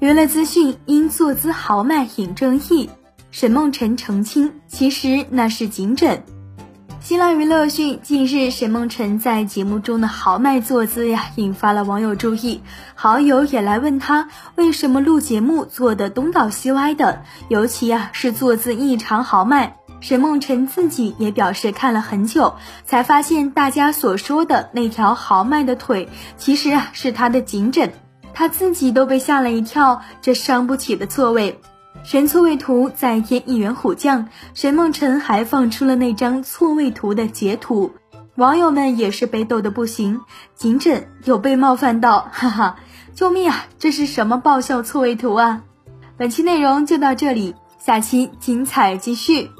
娱乐资讯因坐姿豪迈引争议，沈梦辰澄清，其实那是颈枕。新浪娱乐讯，近日沈梦辰在节目中的豪迈坐姿呀，引发了网友注意，好友也来问他为什么录节目坐得东倒西歪的，尤其呀是坐姿异常豪迈。沈梦辰自己也表示看了很久，才发现大家所说的那条豪迈的腿，其实啊是他的颈枕。他自己都被吓了一跳，这伤不起的错位，神错位图再添一员虎将。沈梦辰还放出了那张错位图的截图，网友们也是被逗得不行。颈枕有被冒犯到，哈哈，救命啊！这是什么爆笑错位图啊？本期内容就到这里，下期精彩继续。